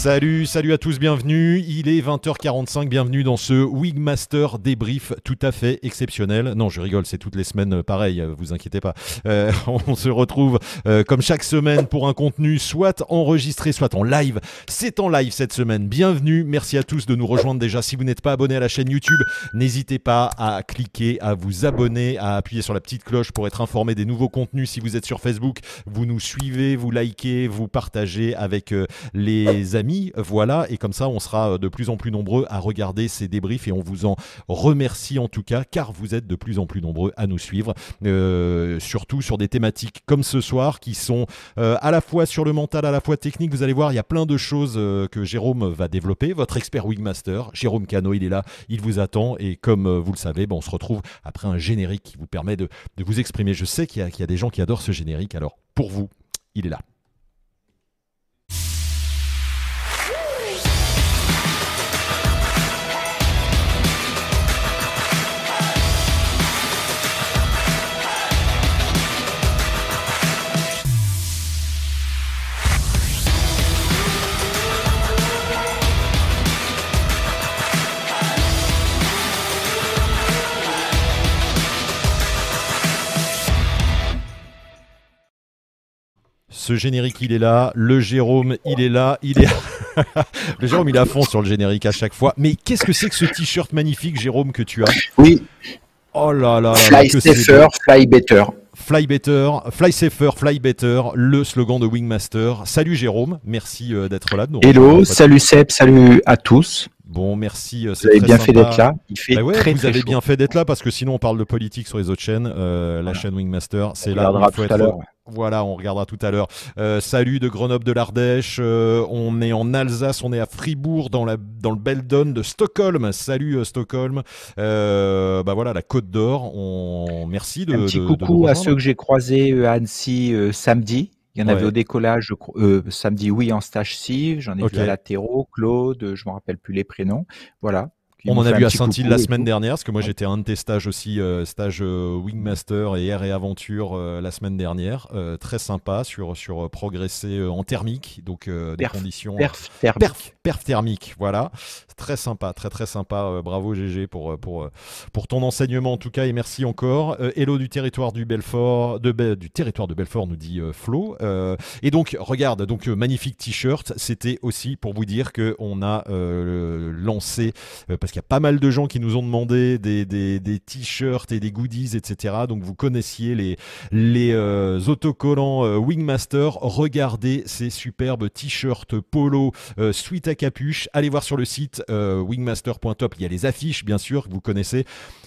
Salut, salut à tous, bienvenue. Il est 20h45, bienvenue dans ce Wigmaster débrief tout à fait exceptionnel. Non, je rigole, c'est toutes les semaines euh, pareil, euh, vous inquiétez pas. Euh, on se retrouve comme chaque semaine pour un contenu soit enregistré, soit en live. C'est en live cette semaine. Bienvenue, merci à tous de nous rejoindre déjà. Si vous n'êtes pas abonné à la chaîne YouTube, n'hésitez pas à cliquer, à vous abonner, à appuyer sur la petite cloche pour être informé des nouveaux contenus. Si vous êtes sur Facebook, vous nous suivez, vous likez, vous partagez avec les amis. Voilà, et comme ça, on sera euh, de plus en plus nombreux à regarder ces débriefs et on vous en remercie en tout cas, car vous êtes de plus en plus nombreux à nous suivre, euh, surtout sur des thématiques comme ce soir qui sont euh, à la fois sur le mental, à la fois technique. Vous allez voir, il y a plein de choses que Jérôme va développer. Votre expert Wingmaster, Jérôme Cano, il est là, il vous attend et comme vous le savez, ben, on se retrouve après un générique qui vous permet de, vous exprimer. Je sais qu'il y a des gens qui adorent ce générique, alors pour vous, il est là. Ce générique, il est là. Le Jérôme, il est là. Il est. le Jérôme, il est à fond sur le générique à chaque fois. Mais qu'est-ce que c'est que ce t-shirt magnifique, Jérôme, que tu as? Oui, Oh là là là là, fly que c'est safer, fly better. Fly better, fly safer, fly better, le slogan de Wingmaster. Salut Jérôme, merci euh, d'être là. nous. Hello, salut Seb, salut à tous. Bon, merci. euh, Vous avez très bien fait d'être là. Il fait Bah ouais, très vous très avez chaud. bien fait d'être là parce que sinon on parle de politique sur les autres chaînes. Euh, La chaîne Wingmaster, c'est là où regardera il faut tout à l'heure. Voilà, on regardera tout à l'heure. Euh, salut de Grenoble de l'Ardèche. euh, on est en Alsace, on est à Fribourg, dans, la, dans le Beldon de Stockholm. Salut Stockholm. Bah voilà, la Côte d'Or. On... Merci de. Un petit de- de nous coucou à rejoindre. Ceux que j'ai croisés euh, à Annecy euh, samedi. Il y en avait au décollage, euh, samedi, oui, en stage civ. J'en ai vu à l'Atéro, Claude, je me rappelle plus les prénoms. Voilà. On en a vu à coucou la semaine dernière, parce que moi Ouais. j'étais à un de tes stages aussi, euh, stage euh, Wingmaster et Air et Aventure euh, la semaine dernière. Euh, très sympa sur, sur euh, progresser en thermique, donc euh, des Perf, conditions. Perf, thermique. Perf, perf thermique, voilà. Très sympa, très très sympa. Bravo GG pour, pour, pour ton enseignement en tout cas et merci encore. Hello du territoire du Belfort, de, Be- du territoire de Belfort nous dit Flo. Euh, et donc regarde, donc magnifique t-shirt. C'était aussi pour vous dire que on a euh, lancé euh, parce qu'il y a pas mal de gens qui nous ont demandé des, des, des t-shirts et des goodies, etc. Donc vous connaissiez les, les euh, autocollants euh, Wingmaster. Regardez ces superbes t-shirts polo euh, suite à capuche. Allez voir sur le site euh, wingmaster.top. Il y a les affiches, bien sûr, que vous connaissez.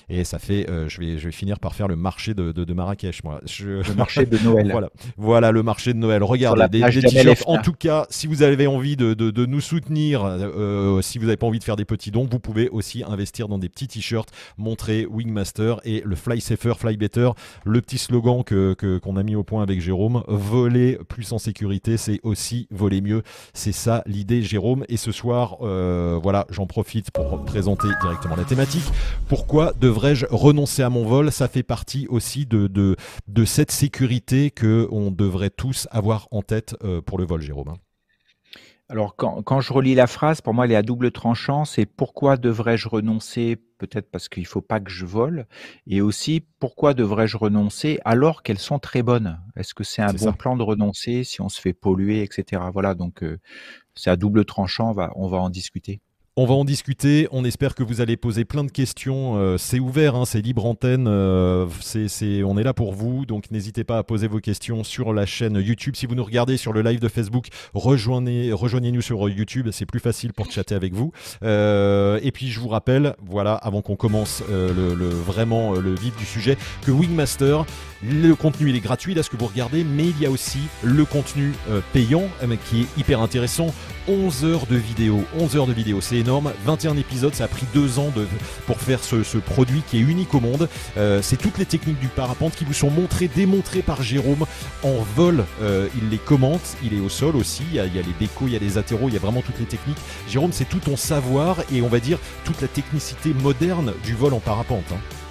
Et ça fait, je, vais, je vais finir par faire le marché de, de, de Marrakech, moi. Je... Le marché de Noël. Voilà, voilà le marché de Noël. Regardez des, des t-shirts. En tout cas, si vous avez envie de, nous soutenir, si vous n'avez pas envie de faire des petits dons, vous pouvez aussi investir dans des petits t-shirts, montrer Wingmaster et le Fly Safer, Fly Better, le petit slogan que que- qu'on a mis au point avec Jérôme. Voler plus en sécurité, c'est aussi voler mieux. C'est ça l'idée, Jérôme. Et ce soir, euh, voilà, j'en profite pour présenter directement la thématique. Pourquoi devrais-je renoncer à mon vol? Ça fait partie aussi de cette sécurité que on devrait tous avoir en tête euh, pour le vol, Jérôme. Alors, quand, quand je relis la phrase, pour moi, elle est à double tranchant. C'est pourquoi devrais-je renoncer? Peut-être parce qu'il ne faut pas que je vole. Et aussi, pourquoi devrais-je renoncer alors qu'elles sont très bonnes? Est-ce que c'est un bon ça. plan de renoncer si on se fait polluer, etc. Voilà, donc euh, c'est à double tranchant. On va, on va en discuter. On va en discuter. On espère que vous allez poser plein de questions. Euh, c'est ouvert, hein, c'est libre antenne. euh, on est là pour vous. Donc n'hésitez pas à poser vos questions sur la chaîne YouTube. Si vous nous regardez sur le live de Facebook, rejoignez, rejoignez-nous sur YouTube. C'est plus facile pour chatter avec vous. Euh, et puis je vous rappelle, voilà, avant qu'on commence vraiment le vif du sujet, que Wingmaster, le contenu il est gratuit là ce que vous regardez, mais il y a aussi le contenu payant qui est hyper intéressant. 11 heures de vidéo, 11 heures de vidéo, c'est énorme. 21 épisodes, ça a pris deux ans de, pour faire ce, produit qui est unique au monde. Euh, c'est toutes les techniques du parapente qui vous sont montrées, démontrées par Jérôme en vol. Euh, il les commente, il est au sol aussi. Il y, a, les décos, il y a les atterros, il y a vraiment toutes les techniques. Jérôme, c'est tout ton savoir et on va dire toute la technicité moderne du vol en parapente. hein.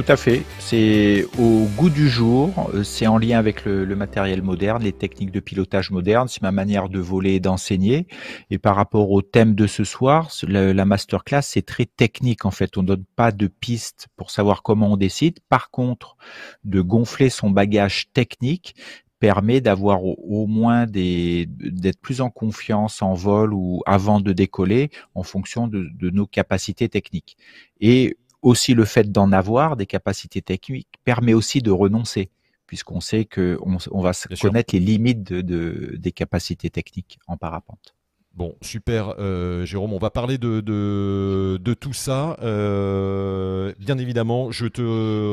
Tout à fait. C'est au goût du jour. Euh, c'est en lien avec le, matériel moderne, les techniques de pilotage moderne. C'est ma manière de voler et d'enseigner. Et par rapport au thème de ce soir, la, la masterclass, c'est très technique en fait. On donne pas de pistes pour savoir comment on décide. Par contre, de gonfler son bagage technique permet d'avoir au, moins des d'être plus en confiance en vol ou avant de décoller en fonction de, de nos capacités techniques. Et aussi le fait d'en avoir des capacités techniques permet aussi de renoncer puisqu'on sait que on, va connaître les limites de, de, des capacités techniques en parapente. Bon, super, euh, Jérôme. On va parler de, de, de tout ça. Euh, bien évidemment, je te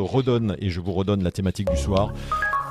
redonne et je vous redonne la thématique du soir.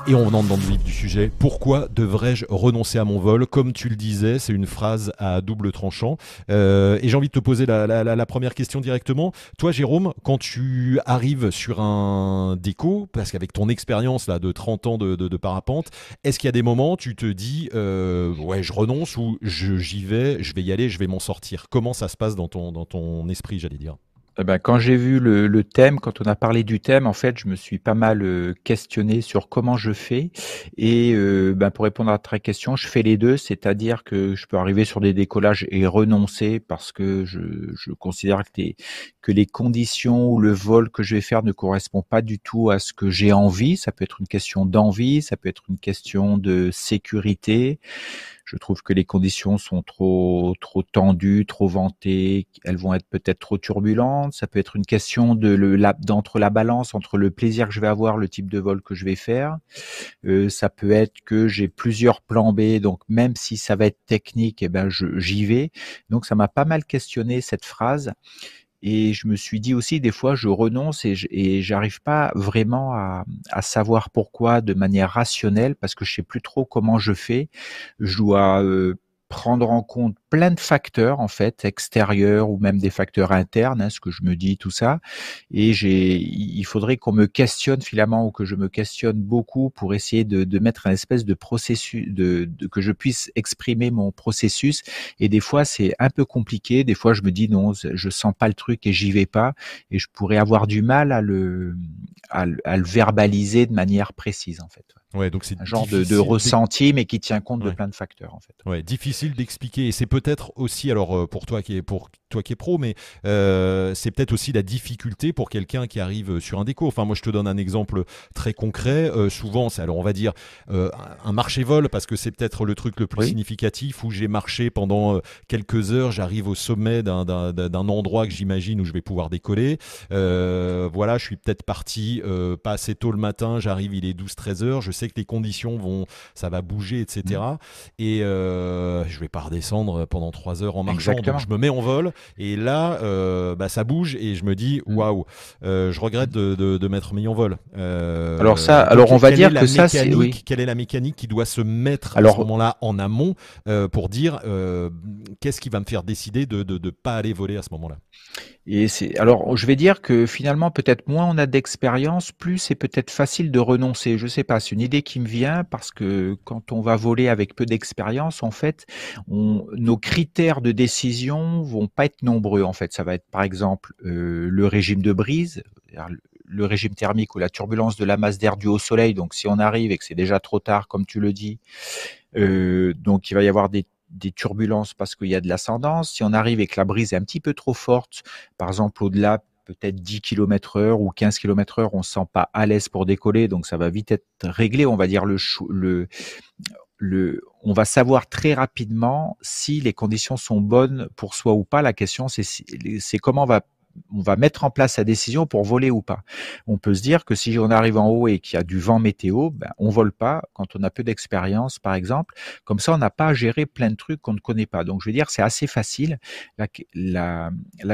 Et on entre dans le vif du sujet. Pourquoi devrais-je renoncer à mon vol Comme tu le disais, c'est une phrase à double tranchant. Euh, et j'ai envie de te poser la, première question directement. Toi, Jérôme, quand tu arrives sur un déco, parce qu'avec ton expérience là de 30 ans de, parapente, est-ce qu'il y a des moments où tu te dis, euh, ouais, je renonce ou j'y vais, je vais y aller, je vais m'en sortir? Comment ça se passe dans ton, dans ton esprit, j'allais dire? Eh ben, quand j'ai vu le, le, thème, quand on a parlé du thème, en fait, je me suis pas mal euh, questionné sur comment je fais. Et euh, ben, pour répondre à ta question, je fais les deux, c'est-à-dire que je peux arriver sur des décollages et renoncer parce que je, je considère que que les conditions ou le vol que je vais faire ne correspond pas du tout à ce que j'ai envie. Ça peut être une question d'envie, ça peut être une question de sécurité. Je trouve que les conditions sont trop trop tendues, trop ventées. Elles vont être peut-être trop turbulentes. Ça peut être une question de le d'entre la balance entre le plaisir que je vais avoir, le type de vol que je vais faire. Euh, ça peut être que j'ai plusieurs plans B, donc même si ça va être technique, eh ben j'y vais. Donc ça m'a pas mal questionné cette phrase. Et je me suis dit aussi, des fois, je renonce et j'arrive pas vraiment à, savoir pourquoi de manière rationnelle, parce que je sais plus trop comment je fais. Je dois prendre en compte plein de facteurs en fait extérieurs ou même des facteurs internes, hein, ce que je me dis tout ça. Et j'ai, il faudrait qu'on me questionne finalement ou que je me questionne beaucoup pour essayer de, de mettre un espèce de processus, de, de, que je puisse exprimer mon processus. Et des fois c'est un peu compliqué. Des fois je me dis non, je sens pas le truc et j'y vais pas. Et je pourrais avoir du mal à le, à, le verbaliser de manière précise en fait. Ouais, donc c'est un genre de, de ressenti, mais qui tient compte de plein de facteurs en fait. Ouais, difficile d'expliquer. Et c'est peut-être aussi, alors euh, pour toi qui est pour toi qui es pro, mais euh, c'est peut-être aussi la difficulté pour quelqu'un qui arrive sur un déco. Enfin, moi, je te donne un exemple très concret. Euh, souvent, c'est alors on va dire un marché vol parce que c'est peut-être le truc le plus significatif où j'ai marché pendant quelques heures. J'arrive au sommet d'un endroit que j'imagine où je vais pouvoir décoller. voilà, je suis peut-être parti pas assez tôt le matin. J'arrive, il est 12-13 heures. Je sais que les conditions vont, ça va bouger, etc. Et mmh. je vais pas redescendre pendant trois heures en marchant. Donc je me mets en vol et là, euh, bah, ça bouge et je me dis waouh, euh, je regrette de, de, de m'être mis en vol. Euh, alors ça, alors on va dire que ça, c'est oui. Quelle est la mécanique qui doit se mettre alors, à ce moment-là en amont pour dire qu'est-ce qui va me faire décider de ne pas aller voler à ce moment-là? Et c'est alors je vais dire que finalement peut-être moins on a d'expérience, plus c'est peut-être facile de renoncer. Je sais pas, c'est une idée qui me vient parce que quand on va voler avec peu d'expérience, en fait, on, nos critères de décision vont pas être nombreux. En fait, ça va être par exemple euh, le régime de brise, le régime thermique ou la turbulence de la masse d'air due au soleil. Donc si on arrive et que c'est déjà trop tard, comme tu le dis, euh, donc il va y avoir des des turbulences parce qu'il y a de l'ascendance. Si on arrive et que la brise est un petit peu trop forte, par exemple au-delà peut-être 10 km heure ou 15 km heure, on se sent pas à l'aise pour décoller, donc ça va vite être réglé. On va dire le, le, le, on va savoir très rapidement si les conditions sont bonnes pour soi ou pas. La question, c'est c'est comment va on va mettre en place sa décision pour voler ou pas. On peut se dire que si on arrive en haut et qu'il y a du vent météo, ben, on vole pas quand on a peu d'expérience, par exemple. Comme ça, on n'a pas à gérer plein de trucs qu'on ne connaît pas. Donc, je veux dire, c'est assez facile. La,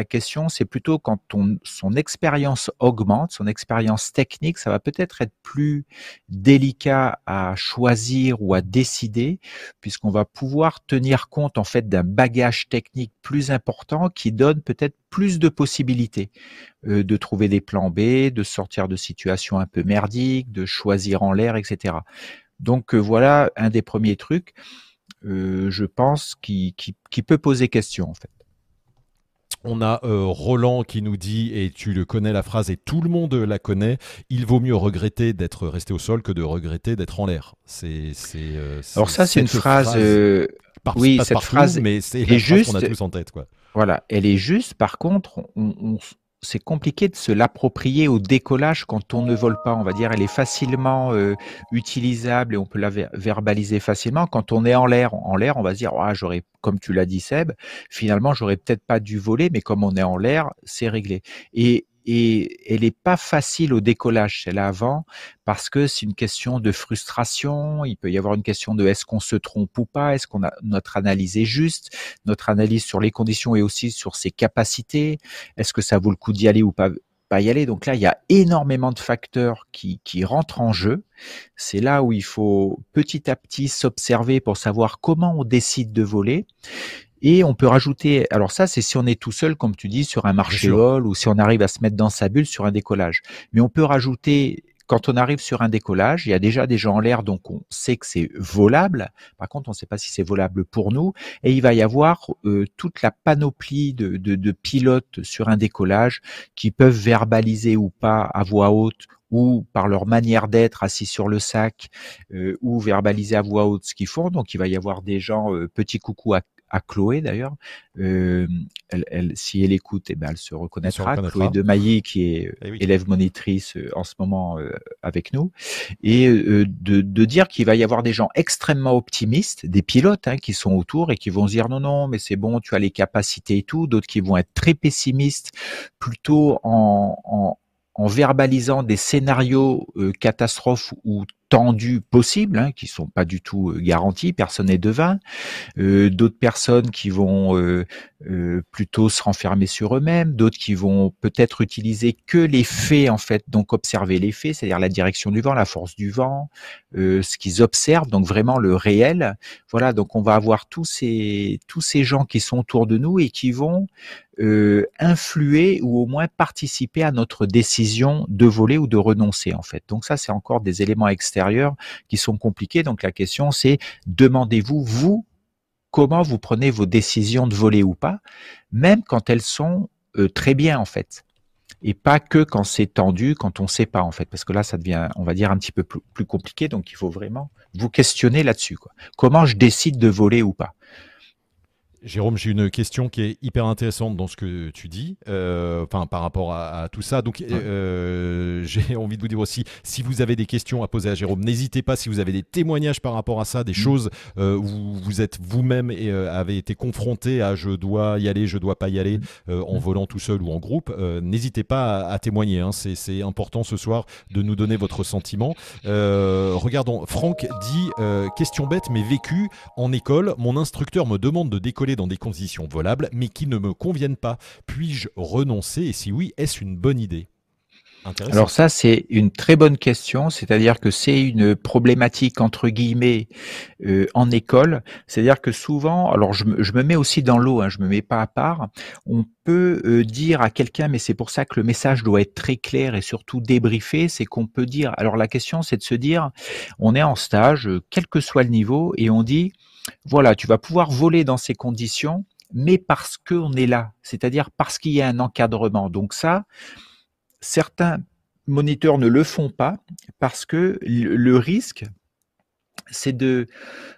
question, c'est plutôt quand on, son expérience augmente, son expérience technique, ça va peut-être être plus délicat à choisir ou à décider, puisqu'on va pouvoir tenir compte en fait d'un bagage technique plus important qui donne peut-être plus de possibilités euh, de trouver des plans B, de sortir de situations un peu merdiques, de choisir en l'air, etc. Donc euh, voilà un des premiers trucs, euh, je pense, qui, qui, qui, peut poser question en fait. On a Roland qui nous dit, et tu le connais la phrase, et tout le monde la connaît, il vaut mieux regretter d'être resté au sol que de regretter d'être en l'air. C'est, Alors ça, c'est une phrase... Oui, cette phrase mais c'est phrase qu'on a tous en tête. Quoi. Voilà, elle est juste. Par contre, on, c'est compliqué de se l'approprier au décollage quand on ne vole pas. On va dire, elle est facilement euh, utilisable et on peut la verbaliser facilement. Quand on est en l'air, en l'air, on va se dire, ah, j'aurais, comme tu l'as dit Seb, finalement, j'aurais peut-être pas dû voler, mais comme on est en l'air, c'est réglé. Et et elle n'est pas facile au décollage, celle avant, parce que c'est une question de frustration. Il peut y avoir une question de est-ce qu'on se trompe ou pas, est-ce qu'on a notre analyse est juste, notre analyse sur les conditions et aussi sur ses capacités. Est-ce que ça vaut le coup d'y aller ou pas, pas y aller Donc là, il y a énormément de facteurs qui, qui rentrent en jeu. C'est là où il faut petit à petit s'observer pour savoir comment on décide de voler. Et on peut rajouter, alors ça c'est si on est tout seul, comme tu dis, sur un marché vol ou si on arrive à se mettre dans sa bulle sur un décollage. Mais on peut rajouter, quand on arrive sur un décollage, il y a déjà des gens en l'air, donc on sait que c'est volable. Par contre, on ne sait pas si c'est volable pour nous. Et il va y avoir euh, toute la panoplie de, de, de pilotes sur un décollage qui peuvent verbaliser ou pas à voix haute ou par leur manière d'être assis sur le sac, euh, ou verbaliser à voix haute ce qu'ils font. Donc il va y avoir des gens, euh, petit coucou à, à Chloé d'ailleurs. Euh, elle, elle, si elle écoute, eh ben, elle se reconnaîtra. Chloé de Mailly, qui est eh élève monitrice euh, en ce moment euh, avec nous. Et euh, de, de, dire qu'il va y avoir des gens extrêmement optimistes, des pilotes hein, qui sont autour et qui vont se dire non, non, mais c'est bon, tu as les capacités et tout. D'autres qui vont être très pessimistes, plutôt en, en, en verbalisant des scénarios catastrophes ou tendus possibles, hein, qui sont pas du tout euh, garantis, personne n'est devin. Euh, d'autres personnes qui vont euh, euh, plutôt se renfermer sur eux-mêmes, d'autres qui vont peut-être utiliser que les faits en fait, donc observer les faits, c'est-à-dire la direction du vent, la force du vent, ce qu'ils observent, donc vraiment le réel. Voilà, donc on va avoir tous ces tous ces gens qui sont autour de nous et qui vont euh, influer ou au moins participer à notre décision de voler ou de renoncer en fait. Donc ça c'est encore des éléments extérieurs qui sont compliqués. Donc la question c'est demandez-vous vous comment vous prenez vos décisions de voler ou pas, même quand elles sont euh, très bien en fait. Et pas que quand c'est tendu, quand on ne sait pas en fait, parce que là ça devient, on va dire, un petit peu plus, plus compliqué. Donc il faut vraiment vous questionner là-dessus. Comment je décide de voler ou pas? Jérôme, j'ai une question qui est hyper intéressante dans ce que tu dis, euh, enfin par rapport à, tout ça. Donc, euh, j'ai envie de vous dire aussi, si vous avez des questions à poser à Jérôme, n'hésitez pas. Si vous avez des témoignages par rapport à ça, des mm. choses euh, où vous êtes vous-même et avez été confronté à je dois y aller, je dois pas y aller, mm. en mm. volant tout seul ou en groupe, n'hésitez pas à, témoigner. Hein. C'est important ce soir de nous donner votre sentiment. regardons, Franck dit question bête mais vécu en école. Mon instructeur me demande de décoller dans des conditions volables, mais qui ne me conviennent pas. Puis-je renoncer? Et si oui, est-ce une bonne idée? Alors ça, c'est une très bonne question, c'est-à-dire que c'est une problématique entre guillemets euh, en école, c'est-à-dire que souvent, alors je me, mets aussi dans l'eau, hein, je me mets pas à part, on peut euh, dire à quelqu'un, mais c'est pour ça que le message doit être très clair et surtout débriefé, c'est qu'on peut dire, alors la question c'est de se dire, on est en stage, quel que soit le niveau, et on dit, voilà, tu vas pouvoir voler dans ces conditions, mais parce qu'on est là, c'est-à-dire parce qu'il y a un encadrement. Donc ça, certains moniteurs ne le font pas parce que le risque, c'est de,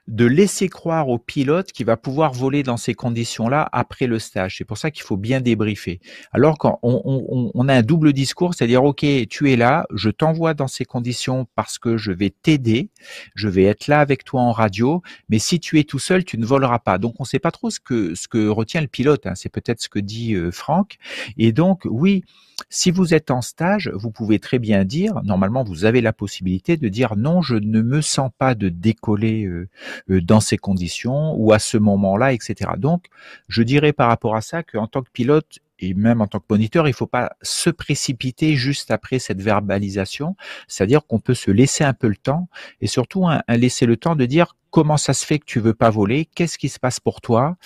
de laisser croire au pilote qu'il va pouvoir voler dans ces conditions-là après le stage. C'est pour ça qu'il faut bien débriefer. Alors quand on, on, a un double discours, c'est-à-dire, OK, tu es là, je t'envoie dans ces conditions parce que je vais t'aider, je vais être là avec toi en radio, mais si tu es tout seul, tu ne voleras pas. Donc on ne sait pas trop ce que, ce que retient le pilote. Hein. C'est peut-être ce que dit euh, Franck. Et donc, oui, si vous êtes en stage, vous pouvez très bien dire, normalement vous avez la possibilité de dire non, je ne me sens pas de décoller euh, euh, dans ces conditions ou à ce moment-là, etc. Donc, je dirais par rapport à ça qu'en tant que pilote, et même en tant que moniteur, il ne faut pas se précipiter juste après cette verbalisation, c'est-à-dire qu'on peut se laisser un peu le temps et surtout un, laisser le temps de dire comment ça se fait que tu veux pas voler, qu'est-ce qui se passe pour toi,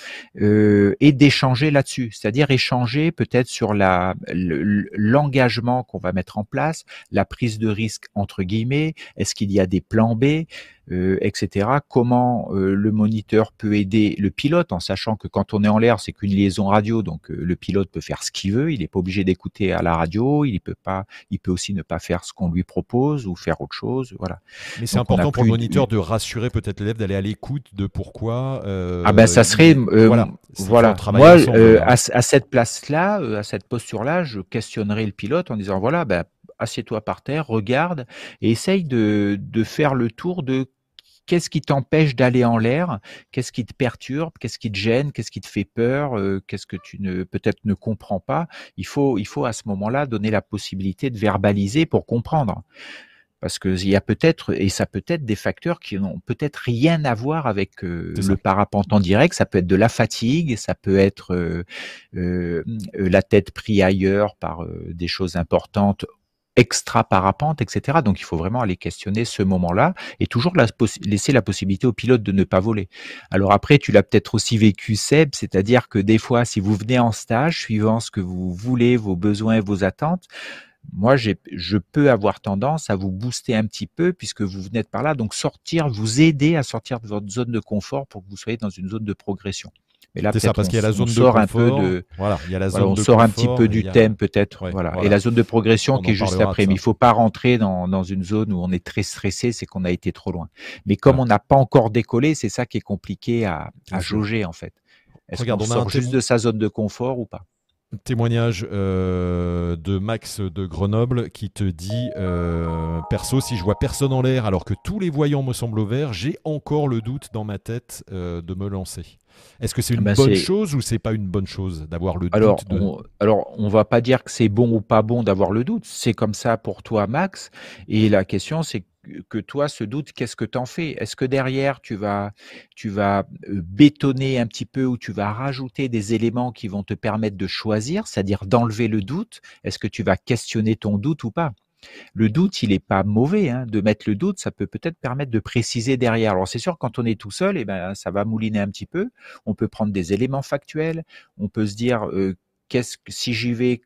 euh, et d'échanger là-dessus, c'est-à-dire échanger peut-être sur la l'engagement qu'on va mettre en place, la prise de risque entre guillemets, est-ce qu'il y a des plans B, euh, etc. Comment euh, le moniteur peut aider le pilote en sachant que quand on est en l'air, c'est qu'une liaison radio, donc le pilote peut faire ce qu'il veut. Il n'est pas obligé d'écouter à la radio. Il peut pas. Il peut aussi ne pas faire ce qu'on lui propose ou faire autre chose. Voilà. Mais c'est important pour le moniteur de rassurer peut-être l'élève d'aller à l'écoute de pourquoi. ah ben ça serait voilà. Voilà. Moi, à, à, cette place-là, à cette posture-là, je questionnerai le pilote en disant voilà, ben assieds-toi par terre, regarde et essaye de, de faire le tour de qu'est-ce qui t'empêche d'aller en l'air, qu'est-ce qui te perturbe, qu'est-ce qui te gêne, qu'est-ce qui te fait peur, euh, qu'est-ce que tu ne peut-être ne comprends pas? Il faut il faut à ce moment-là donner la possibilité de verbaliser pour comprendre. Parce que il y a peut-être et ça peut être des facteurs qui n'ont peut-être rien à voir avec euh, le parapente en direct. Ça peut être de la fatigue, ça peut être euh, euh la tête prise ailleurs par des choses importantes extra parapente, etc. Donc il faut vraiment aller questionner ce moment-là et toujours laisser la possibilité au pilote de ne pas voler. Alors après, tu l'as peut-être aussi vécu, Seb, c'est-à-dire que des fois, si vous venez en stage, suivant ce que vous voulez, vos besoins vos attentes, moi, je peux avoir tendance à vous booster un petit peu puisque vous venez de par là. Donc sortir, vous aider à sortir de votre zone de confort pour que vous soyez dans une zone de progression. Mais là, c'est ça, parce qu'il y a la zone de sort confort. Un peu de, voilà, il y a la zone on sort un petit peu du thème peut-être. voilà. Et la zone de progression qui est juste après. Mais il faut pas rentrer dans, dans une zone où on est très stressé, c'est qu'on a été trop loin. Mais comme on n'a pas encore décollé, c'est ça qui est compliqué à, à jauger en fait. Est-ce qu'on sort juste de sa zone de confort ou pas? Témoignage euh, de Max de Grenoble qui te dit euh, Perso, si je vois personne en l'air alors que tous les voyants me semblent au vert, j'ai encore le doute dans ma tête euh, de me lancer. Est-ce que c'est une bah, bonne chose ou c'est pas une bonne chose d'avoir le alors, doute on, Alors, on va pas dire que c'est bon ou pas bon d'avoir le doute. C'est comme ça pour toi, Max. Et la question, c'est que toi, ce doute, qu'est-ce que tu en fais? Est-ce que derrière, tu vas, tu vas euh, bétonner un petit peu ou tu vas rajouter des éléments qui vont te permettre de choisir, c'est-à-dire d'enlever le doute? Est-ce que tu vas questionner ton doute ou pas? Le doute, il n'est pas mauvais. Hein. De mettre le doute, ça peut peut-être permettre de préciser derrière. Alors c'est sûr, quand on est tout seul, eh ben, ça va mouliner un petit peu. On peut prendre des éléments factuels. On peut se dire, euh, qu'est-ce que si j'y vais,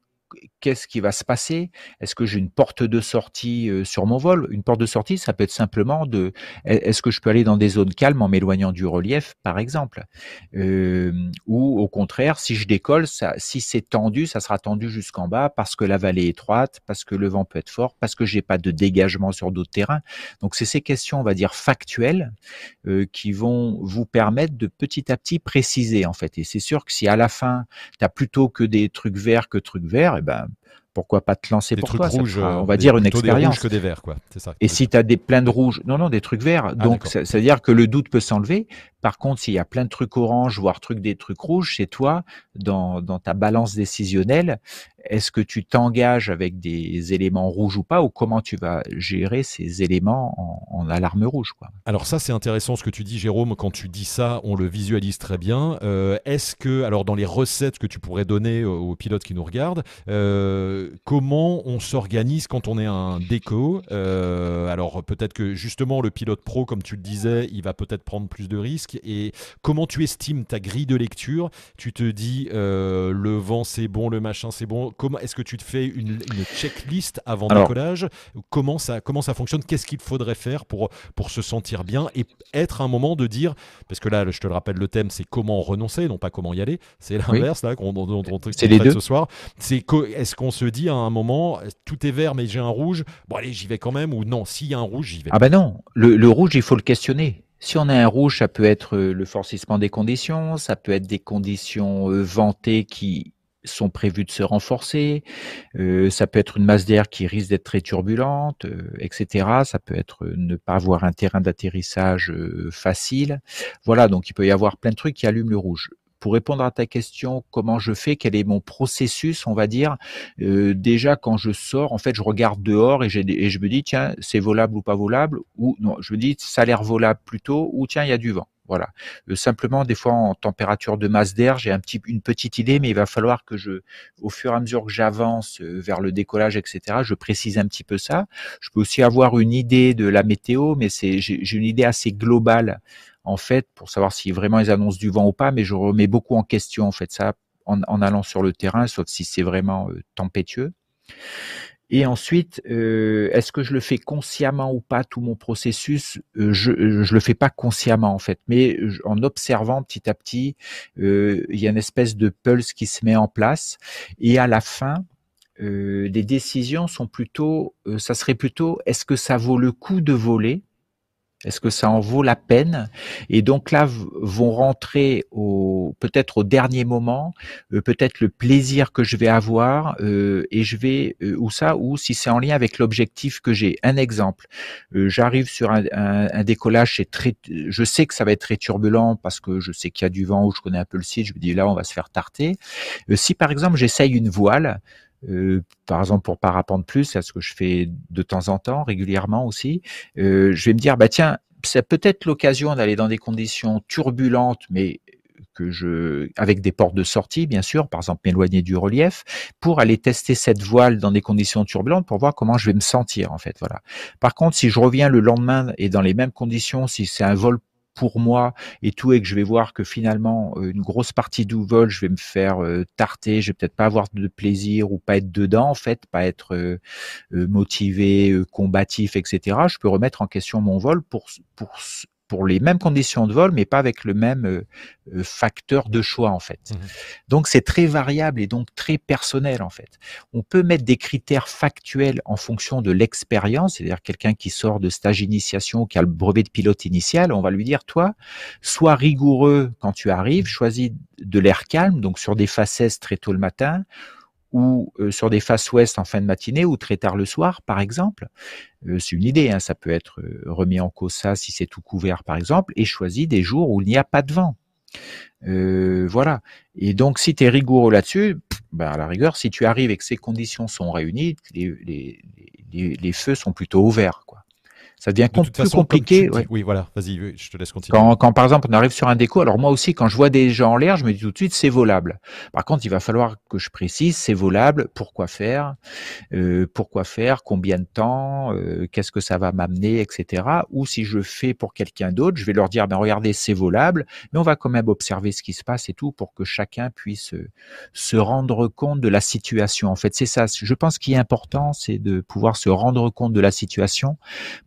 qu'est-ce qui va se passer? Est-ce que j'ai une porte de sortie euh, sur mon vol? Une porte de sortie, ça peut être simplement de est-ce que je peux aller dans des zones calmes en m'éloignant du relief, par exemple? Euh, Ou au contraire, si je décolle, ça, si c'est tendu, ça sera tendu jusqu'en bas parce que la vallée est étroite, parce que le vent peut être fort, parce que j'ai pas de dégagement sur d'autres terrains. Donc c'est ces questions, on va dire factuelles, euh, qui vont vous permettre de petit à petit préciser en fait. Et c'est sûr que si à la fin, tu as plutôt que des trucs verts que trucs verts, eh ben, pourquoi pas te lancer pour toi rouges, On va dire une expérience. que des verts, quoi. Ça, et si tu as des pleins de rouges, non, non, des trucs verts. Ah, Donc, c'est-à-dire que le doute peut s'enlever. Par contre, s'il y a plein de trucs orange, voire trucs des trucs rouges, c'est toi, dans, ta balance décisionnelle, est-ce que tu t'engages avec des éléments rouges ou pas, ou comment tu vas gérer ces éléments en, alarme rouge. Alors ça, c'est intéressant ce que tu dis, Jérôme. Quand tu dis ça, on le visualise très bien. Euh, est-ce que, alors dans les recettes que tu pourrais donner aux pilotes qui nous regardent, euh, comment on s'organise quand on est un déco? Euh, Alors peut-être que justement le pilote pro, comme tu le disais, il va peut-être prendre plus de risques. Et comment tu estimes ta grille de lecture? Tu te dis le vent c'est bon, le machin c'est bon. Comment est-ce que tu te fais une, checklist avant le décollage? Comment ça comment ça fonctionne? Qu'est-ce qu'il faudrait faire pour pour se sentir bien et être un moment de dire parce que là je te le rappelle le thème c'est comment renoncer non pas comment y aller. C'est l'inverse là qu'on dont on c'est les deux. ce soir. C'est est-ce qu'on se dit à un moment tout est vert mais j'ai un rouge? Bon allez j'y vais quand même ou non? S'il y a un rouge j'y vais. Ah ben non. Le, le rouge il faut le questionner si on a un rouge, ça peut être euh, le forcissement des conditions, ça peut être des conditions euh, ventées qui sont prévus de se renforcer. Euh, ça peut être une masse d'air qui risque d'être très turbulente, etc. Ça peut être ne pas avoir un terrain d'atterrissage facile. Voilà, donc il peut y avoir plein de trucs qui allument le rouge. Pour répondre à ta question, comment je fais, quel est mon processus, on va dire. déjà, quand je sors, en fait, je regarde dehors et, et je me dis, tiens, c'est volable ou pas volable, ou non, je me dis, ça a l'air volable plutôt, ou tiens, il y a du vent. Voilà. Euh, simplement, des fois, en température de masse d'air, j'ai un petit, une petite idée, mais il va falloir que je, au fur et à mesure que j'avance euh, vers le décollage, etc., je précise un petit peu ça. Je peux aussi avoir une idée de la météo, mais c'est, j'ai une idée assez globale, en fait, pour savoir si vraiment ils annoncent du vent ou pas, mais je remets beaucoup en question, en fait, ça, en, allant sur le terrain, sauf si c'est vraiment euh, tempétueux. Et ensuite, euh, est-ce que je le fais consciemment ou pas tout mon processus? Euh, Je je le fais pas consciemment en fait, mais en observant petit à petit, euh, il y a une espèce de pulse qui se met en place. Et à la fin, euh, les décisions sont plutôt, euh, ça serait plutôt, est-ce que ça vaut le coup de voler? Est-ce que ça en vaut la peine? Et donc là vont rentrer peut-être au dernier moment, euh, peut-être le plaisir que je vais avoir euh, et je vais euh, ou ça ou si c'est en lien avec l'objectif que j'ai. Un exemple, j'arrive sur un, un, décollage, c'est très, je sais que ça va être très turbulent parce que je sais qu'il y a du vent ou je connais un peu le site. Je me dis là on va se faire tarter. si par exemple j'essaye une voile, euh, par exemple pour parapente plus, c'est ce que je fais de temps en temps, régulièrement aussi, euh, je vais me dire bah tiens, c'est peut-être l'occasion d'aller dans des conditions turbulentes, mais que je, avec des portes de sortie, bien sûr, par exemple m'éloigner du relief, pour aller tester cette voile dans des conditions turbulentes pour voir comment je vais me sentir, en fait, voilà. Par contre, si je reviens le lendemain et dans les mêmes conditions, si c'est un vol pour moi et tout, et que je vais voir que finalement euh, une grosse partie du vol, je vais me faire euh, tarter, je vais peut-être pas avoir de plaisir ou pas être dedans en fait, pas être euh, motivé, combatif, etc. Je peux remettre en question mon vol pour pour pour les mêmes conditions de vol, mais pas avec le même euh, euh, facteur de choix en fait. Mmh donc c'est très variable et donc très personnel en fait. On peut mettre des critères factuels en fonction de l'expérience, c'est-à-dire quelqu'un qui sort de stage initiation, qui a le brevet de pilote initial, on va lui dire toi, sois rigoureux quand tu arrives, choisis de l'air calme, donc sur des facettes très tôt le matin, ou euh, sur des faces ouest en fin de matinée ou très tard le soir, par exemple. Euh, c'est une idée, hein, ça peut être euh, remis en cause ça si c'est tout couvert, par exemple, et choisi des jours où il n'y a pas de vent. voilà. Et donc, si tu es rigoureux là-dessus, ben à la rigueur, si tu arrives et que ces conditions sont réunies, les, les, les, les feux sont plutôt ouverts. Quoi ça devient plus compliqué. Oui, voilà, vas-y, je te laisse continuer. Quand, quand, par exemple on arrive sur un déco, alors moi aussi quand je vois des gens en l'air, je me dis tout de suite c'est volable. Par contre, il va falloir que je précise c'est volable, pourquoi faire, euh, pourquoi faire, combien de temps, euh, qu'est-ce que ça va m'amener, etc. Ou si je fais pour quelqu'un d'autre, je vais leur dire ben regardez c'est volable, mais on va quand même observer ce qui se passe et tout pour que chacun puisse euh, se rendre compte de la situation. En fait, c'est ça. Je pense qu'il est important, c'est de pouvoir se rendre compte de la situation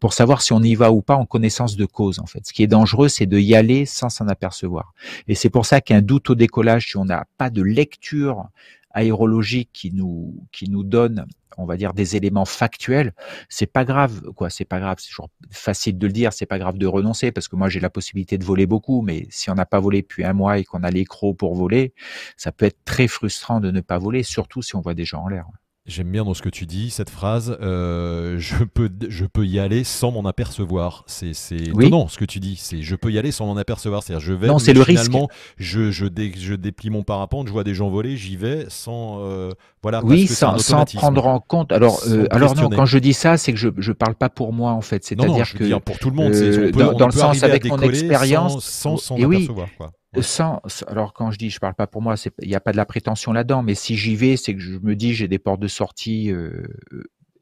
pour savoir savoir si on y va ou pas en connaissance de cause, en fait. Ce qui est dangereux, c'est de y aller sans s'en apercevoir. Et c'est pour ça qu'un doute au décollage, si on n'a pas de lecture aérologique qui nous, qui nous donne on va dire des éléments factuels, c'est pas grave, quoi, c'est pas grave, c'est toujours facile de le dire, c'est pas grave de renoncer parce que moi j'ai la possibilité de voler beaucoup, mais si on n'a pas volé depuis un mois et qu'on a l'écro pour voler, ça peut être très frustrant de ne pas voler, surtout si on voit des gens en l'air. J'aime bien dans ce que tu dis cette phrase. Euh, je peux, je peux y aller sans m'en apercevoir. C'est, c'est oui. non, ce que tu dis. C'est je peux y aller sans m'en apercevoir. C'est-à-dire je vais. Non, c'est le risque. Je, je, dé, je déplie mon parapente, je vois des gens voler, j'y vais sans, euh, voilà. Oui, sans, sans, prendre en compte. Alors, euh, alors non, quand je dis ça, c'est que je, je parle pas pour moi en fait. C'est-à-dire que dire pour tout le monde. Euh, peut, dans, dans le sens avec mon expérience, sans s'en apercevoir. Quoi. Sans, alors quand je dis, je parle pas pour moi, il n'y a pas de la prétention là-dedans, mais si j'y vais, c'est que je me dis j'ai des portes de sortie euh,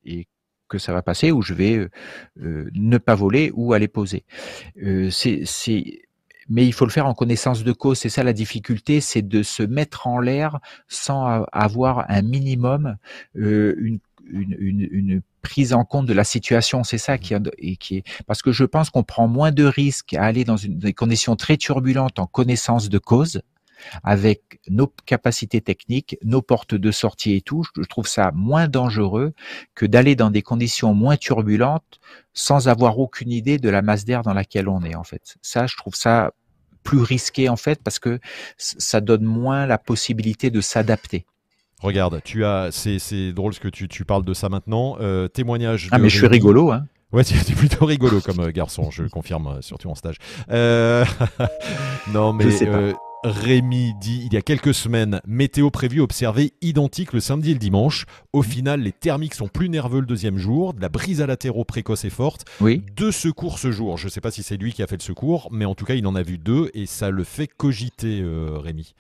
et que ça va passer, ou je vais euh, ne pas voler ou aller poser. Euh, c'est, mais il faut le faire en connaissance de cause. C'est ça la difficulté, c'est de se mettre en l'air sans avoir un minimum euh, une une, une, une, prise en compte de la situation. C'est ça qui, et qui est parce que je pense qu'on prend moins de risques à aller dans une, des conditions très turbulentes en connaissance de cause avec nos capacités techniques, nos portes de sortie et tout, je trouve ça moins dangereux que d'aller dans des conditions moins turbulentes sans avoir aucune idée de la masse d'air dans laquelle on est en fait. Ça, je trouve ça plus risqué en fait parce que ça donne moins la possibilité de s'adapter. Regarde, tu as, c'est drôle ce que tu, tu, parles de ça maintenant. Euh, témoignage. Ah mais je suis rigolo, hein. Ouais, tu es plutôt rigolo comme euh, garçon, je confirme, euh, surtout en stage. Euh... non, mais Rémi dit il y a quelques semaines, météo prévue observée identique le samedi et le dimanche. Au mmh. final, les thermiques sont plus nerveux le deuxième jour, de la brise à latéraux précoce et forte. Oui. Deux secours ce jour. Je ne sais pas si c'est lui qui a fait le secours, mais en tout cas, il en a vu deux et ça le fait cogiter, Rémi.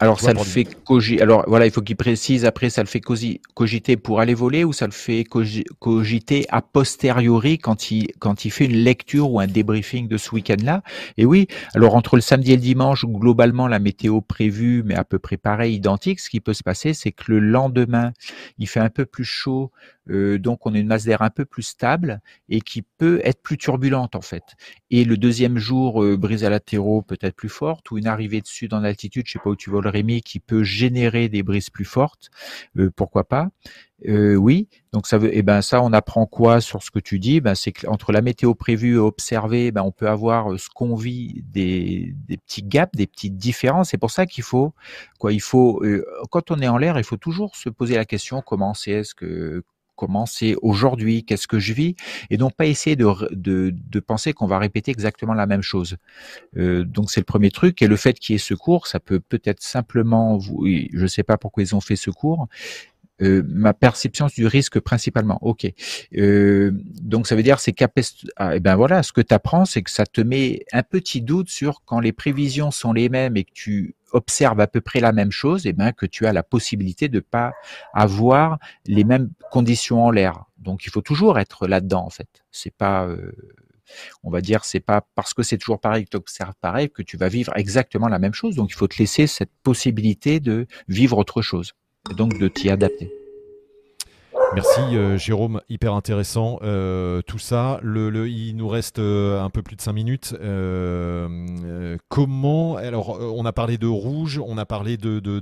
Alors ça le fait cogiter. Alors voilà, il faut qu'il précise après, ça le fait cogiter pour aller voler ou ça le fait cogiter a posteriori quand il quand il fait une lecture ou un débriefing de ce week-end-là? Et oui, alors entre le samedi et le dimanche, globalement la météo prévue, mais à peu près pareil, identique. Ce qui peut se passer, c'est que le lendemain, il fait un peu plus chaud, euh, donc on a une masse d'air un peu plus stable et qui peut être plus turbulente en fait. Et le deuxième jour, euh, brise à latéraux peut-être plus forte ou une arrivée de sud en altitude, je sais pas où tu voles Rémi, qui peut générer des brises plus fortes, euh, pourquoi pas. Euh, oui, donc ça veut, eh ben ça, on apprend quoi sur ce que tu dis? Ben c'est entre la météo prévue et observée, ben on peut avoir ce qu'on vit des, des petits gaps, des petites différences. C'est pour ça qu'il faut quoi Il faut quand on est en l'air, il faut toujours se poser la question comment c'est, est-ce que comment c'est aujourd'hui, qu'est-ce que je vis, et donc pas essayer de, de, penser qu'on va répéter exactement la même chose. Euh, donc c'est le premier truc, et le fait qu'il y ait ce cours, ça peut peut-être simplement, vous, je ne sais pas pourquoi ils ont fait ce cours, euh, ma perception du risque principalement. Ok. Euh, donc ça veut dire c'est ah, et eh ben voilà, ce que tu apprends, c'est que ça te met un petit doute sur quand les prévisions sont les mêmes et que tu observes à peu près la même chose, et eh ben que tu as la possibilité de pas avoir les mêmes conditions en l'air. Donc il faut toujours être là-dedans en fait. C'est pas euh, on va dire, c'est pas parce que c'est toujours pareil que tu observes pareil que tu vas vivre exactement la même chose. Donc, il faut te laisser cette possibilité de vivre autre chose donc de t'y adapter. Merci euh, Jérôme, hyper intéressant euh, tout ça. Il nous reste euh, un peu plus de 5 minutes. comment Alors, on a parlé de rouge, on a parlé de, de,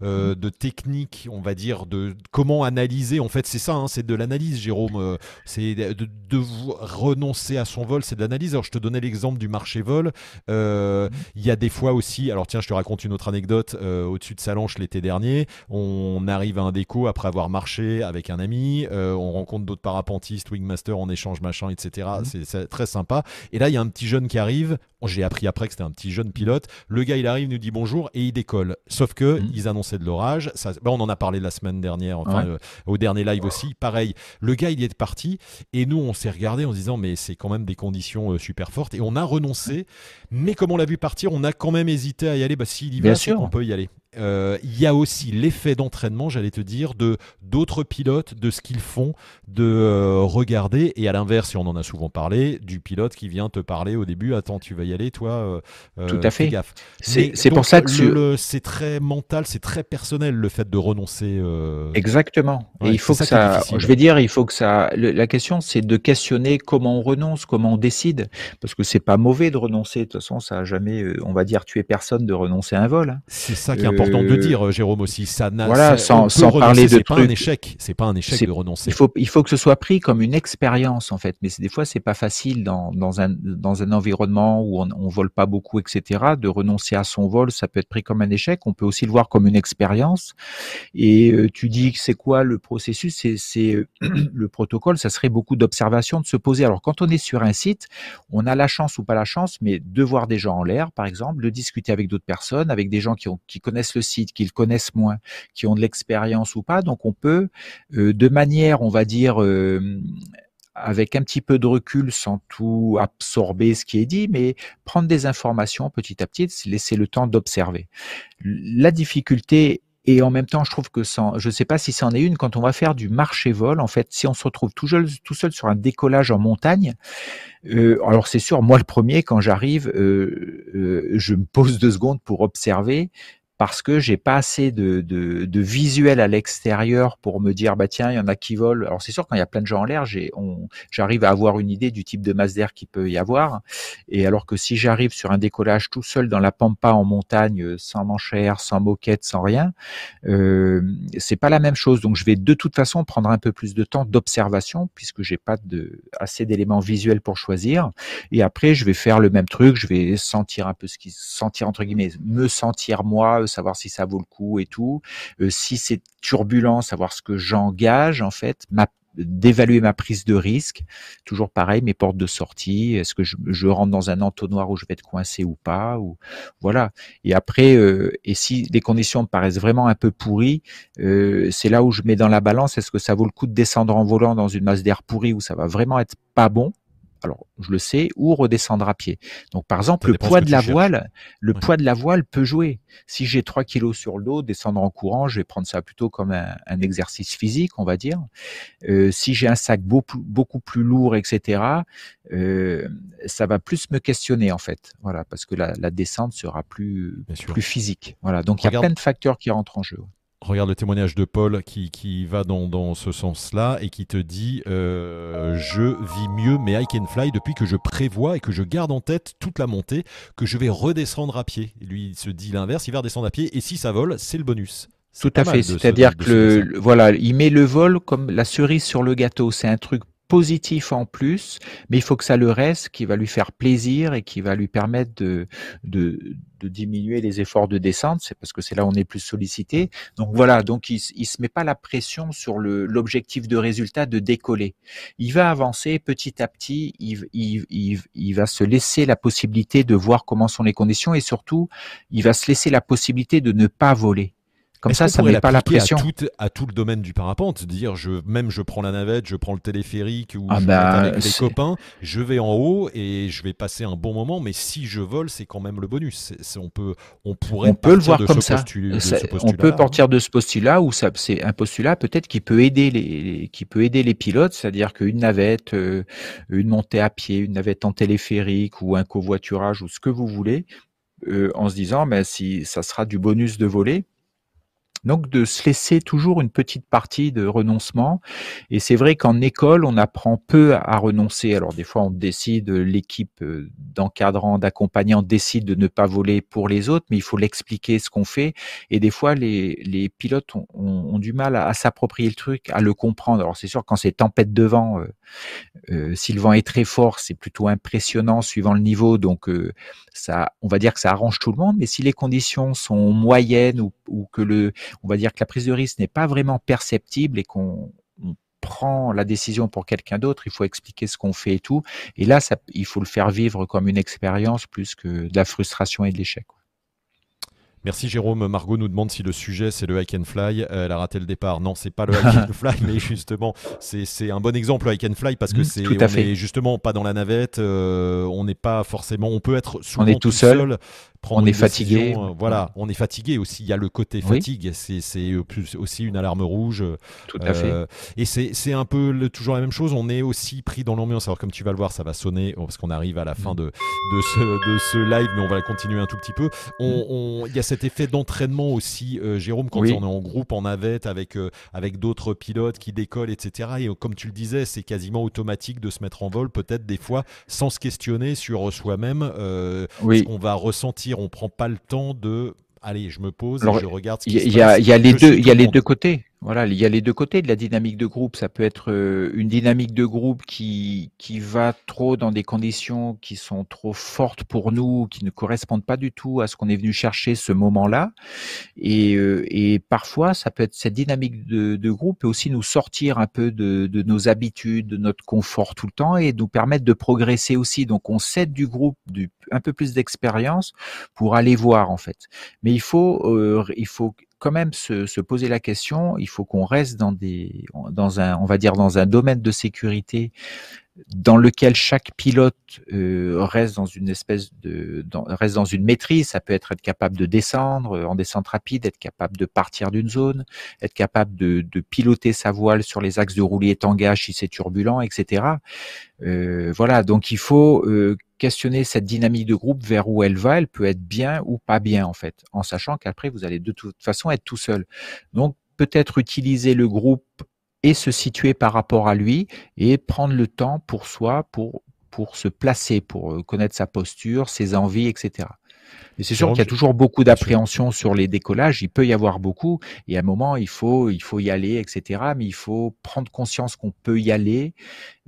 de, technique, on va dire, de comment analyser. En fait, c'est ça, hein, c'est de l'analyse, Jérôme. c'est de, de, renoncer à son vol, c'est de l'analyse. Alors, je te donnais l'exemple du marché vol. Il y a des fois aussi, alors tiens, je te raconte une autre anecdote. Au-dessus de Salanche l'été dernier, on arrive à un déco après avoir marché avec un ami, euh, on rencontre d'autres parapentistes, wingmaster, en échange machin, etc. Mhm. C'est très sympa. Et là, il y a un petit jeune qui arrive. J'ai appris après que c'était un petit jeune pilote. Le gars, il arrive, nous dit bonjour et il décolle. Sauf que mhm. ils annonçaient de l'orage. Ben, on en a parlé la semaine dernière, enfin euh, au dernier live aussi. Pareil, le gars, il est parti et nous, on s'est regardé en se disant mais c'est quand même des conditions euh, super fortes et on a renoncé. Mais comme on l'a vu partir, on a quand même hésité à y aller. Bah, s'il y va, on peut y aller. Euh, il y a aussi l'effet d'entraînement, j'allais te dire, de d'autres pilotes, de ce qu'ils font, de euh, regarder, et à l'inverse, et on en a souvent parlé, du pilote qui vient te parler au début, attends, tu vas y aller, toi, euh, Tout à fait. gaffe. C'est pour ça que c'est très mental, c'est très personnel le fait de renoncer. Exactement. et il faut que ça, je vais dire, il faut que ça. la question, c'est de questionner comment on renonce, comment on décide, parce que c'est pas mauvais de renoncer. De toute façon, ça a jamais, on va dire, tué personne de renoncer à un vol. Hein. C'est ça qui est important de dire, euh, Jérôme aussi. Ça n'a, voilà, sans, sans parler de pas un échec. C'est pas un échec de renoncer. Il faut, il faut que ce soit pris comme une expérience en fait. Mais des fois, c'est pas facile dans, dans un dans un environnement où on, on vole pas beaucoup, etc. De renoncer à son vol, ça peut être pris comme un échec. On peut aussi le voir comme une expérience. Et euh, tu dis que c'est quoi le processus? C'est euh, le protocole. Ça serait beaucoup d'observation, de se poser. Alors quand on est sur un site, on a la chance ou pas la chance, mais de voir des gens en l'air, par exemple, de discuter avec d'autres personnes, avec des gens qui ont qui connaissent le site qu'ils connaissent moins, qui ont de l'expérience ou pas. Donc on peut, euh, de manière, on va dire, euh, avec un petit peu de recul, sans tout absorber ce qui est dit, mais prendre des informations petit à petit, laisser le temps d'observer. La difficulté et en même temps, je trouve que sans, je ne sais pas si c'en est une, quand on va faire du marché-vol, en fait, si on se retrouve tout seul, tout seul sur un décollage en montagne, euh, alors c'est sûr, moi le premier, quand j'arrive, je me pose deux secondes pour observer, parce que j'ai pas assez de, de, de visuel à l'extérieur pour me dire bah tiens il y en a qui volent. Alors c'est sûr quand il y a plein de gens en l'air, j'arrive à avoir une idée du type de masse d'air qu'il peut y avoir. Et alors que si j'arrive sur un décollage tout seul dans la pampa en montagne, sans manchère, sans moquette, sans rien, euh, c'est pas la même chose. Donc je vais de toute façon prendre un peu plus de temps d'observation puisque j'ai pas de assez d'éléments visuels pour choisir. Et après je vais faire le même truc, je vais sentir un peu ce qui sentir entre guillemets, me sentir moi savoir si ça vaut le coup et tout. Euh, si c'est turbulent, savoir ce que j'engage en fait, d'évaluer ma prise de risque. Toujours pareil, mes portes de sortie. Est-ce que je, rentre dans un entonnoir où je vais être coincé ou pas ou voilà. Et après, euh, et si les conditions me paraissent vraiment un peu pourries, euh, c'est là où je mets dans la balance. Est-ce que ça vaut le coup de descendre en volant dans une masse d'air pourrie où ça va vraiment être pas bon? Alors je le sais, ou redescendre à pied. Donc par exemple, le poids de la voile, le poids de la voile peut jouer. Si j'ai 3 kilos sur le dos, descendre en courant, je vais prendre ça plutôt comme un, exercice physique, on va dire. Euh, si j'ai un sac beaucoup, beaucoup plus lourd, etc., euh, ça va plus me questionner en fait. Voilà, parce que la, descente sera plus, plus physique. Voilà, donc il y a plein de facteurs qui rentrent en jeu. Regarde le témoignage de Paul qui, qui va dans, dans ce sens-là et qui te dit euh, Je vis mieux mes hike and fly depuis que je prévois et que je garde en tête toute la montée que je vais redescendre à pied. Lui, il se dit l'inverse il va redescendre à pied et si ça vole, c'est le bonus. Tout à fait. C'est-à-dire que le, voilà, il met le vol comme la cerise sur le gâteau. C'est un truc positif en plus, mais il faut que ça le reste, qui va lui faire plaisir et qui va lui permettre de, de, de diminuer les efforts de descente, c'est parce que c'est là où on est plus sollicité. Donc voilà, donc il, il se met pas la pression sur l'objectif de résultat de décoller. Il va avancer petit à petit, il, il, il, il va se laisser la possibilité de voir comment sont les conditions et surtout, il va se laisser la possibilité de ne pas voler. Comme ça, ça met pas la pression. À tout, à tout, le domaine du parapente, dire je même je prends la navette, je prends le téléphérique ou ah je bah, avec les copains, je vais en haut et je vais passer un bon moment. Mais si je vole, c'est quand même le bonus. on peut, on pourrait on peut le voir comme ça. on peut partir de ce postulat où c'est un postulat peut-être qui peut aider les, qui peut aider les pilotes, c'est-à-dire qu'une navette, euh, une montée à pied, une navette en téléphérique ou un covoiturage ou ce que vous voulez, euh, en se disant, mais si ça sera du bonus de voler donc de se laisser toujours une petite partie de renoncement. Et c'est vrai qu'en école, on apprend peu à renoncer. Alors des fois, on décide, l'équipe euh, d'encadrant, d'accompagnant décide de ne pas voler pour les autres, mais il faut l'expliquer ce qu'on fait. Et des fois, les, les pilotes ont, ont, du mal à, s'approprier le truc, à le comprendre. Alors c'est sûr, quand c'est tempête de vent, euh, euh, si le vent est très fort, c'est plutôt impressionnant suivant le niveau. Donc ça, on va dire que ça arrange tout le monde. Mais si les conditions sont moyennes ou, ou que le on va dire que la prise de risque n'est pas vraiment perceptible et qu'on prend la décision pour quelqu'un d'autre, il faut expliquer ce qu'on fait et tout. Et là, il faut le faire vivre comme une expérience plus que de la frustration et de l'échec. Merci Jérôme. Margot nous demande si le sujet c'est le hike and fly. Euh, elle a raté le départ. Non, c'est pas le hike and fly, mais justement, c'est un bon exemple le hike and fly parce que mmh, c'est on est justement pas dans la navette. Euh, on n'est pas forcément. On peut être souvent on est tout, seul on est fatigué. Euh, voilà, on est fatigué aussi. Il y a le côté fatigue. C'est aussi une alarme rouge. Tout à fait. Et c'est un peu toujours la même chose. On est aussi pris dans l'ambiance. Alors, comme tu vas le voir, ça va sonner parce qu'on arrive à la fin mm. de, de, ce, de ce live, mais on va continuer un tout petit peu. On, il y a cet effet d'entraînement aussi, euh, Jérôme, quand on est en groupe, en navette, avec, avec d'autres pilotes qui décollent, etc. Et comme tu le disais, c'est quasiment automatique de se mettre en vol, peut-être des fois, sans se questionner sur soi-même, ce qu'on va ressentir on prend pas le temps de allez, je me pose, je regarde ce qui Il y, a les deux, il y a les deux côtés. Voilà, il y a les deux côtés de la dynamique de groupe. Ça peut être euh, une dynamique de groupe qui, qui va trop dans des conditions qui sont trop fortes pour nous, qui ne correspondent pas du tout à ce qu'on est venu chercher ce moment-là. Et, euh, et parfois, ça peut être cette dynamique de, de, groupe peut aussi nous sortir un peu de, de, nos habitudes, de notre confort tout le temps et nous permettre de progresser aussi. Donc, on cède du groupe du, un peu plus d'expérience pour aller voir en fait. Mais il faut, euh, il faut quand même se, se poser la question. Il faut qu'on reste dans des, dans un, on va dire dans un domaine de sécurité dans lequel chaque pilote euh, reste dans une espèce de dans, reste dans une maîtrise. Ça peut être être capable de descendre euh, en descente rapide, être capable de partir d'une zone, être capable de, de, piloter sa voile sur les axes de roulis et tangage si c'est turbulent, etc. Euh, voilà, donc il faut euh, questionner cette dynamique de groupe vers où elle va. Elle peut être bien ou pas bien en fait, en sachant qu'après vous allez de toute façon être tout seul. Donc peut-être utiliser le groupe et se situer par rapport à lui et prendre le temps pour soi, pour, pour se placer, pour euh, connaître sa posture, ses envies, etc. Mais c'est sûr qu'il y a toujours beaucoup d'appréhension sur les décollages. Il peut y avoir beaucoup. Et à un moment, il faut, il faut y aller, etc. Mais il faut prendre conscience qu'on peut y aller,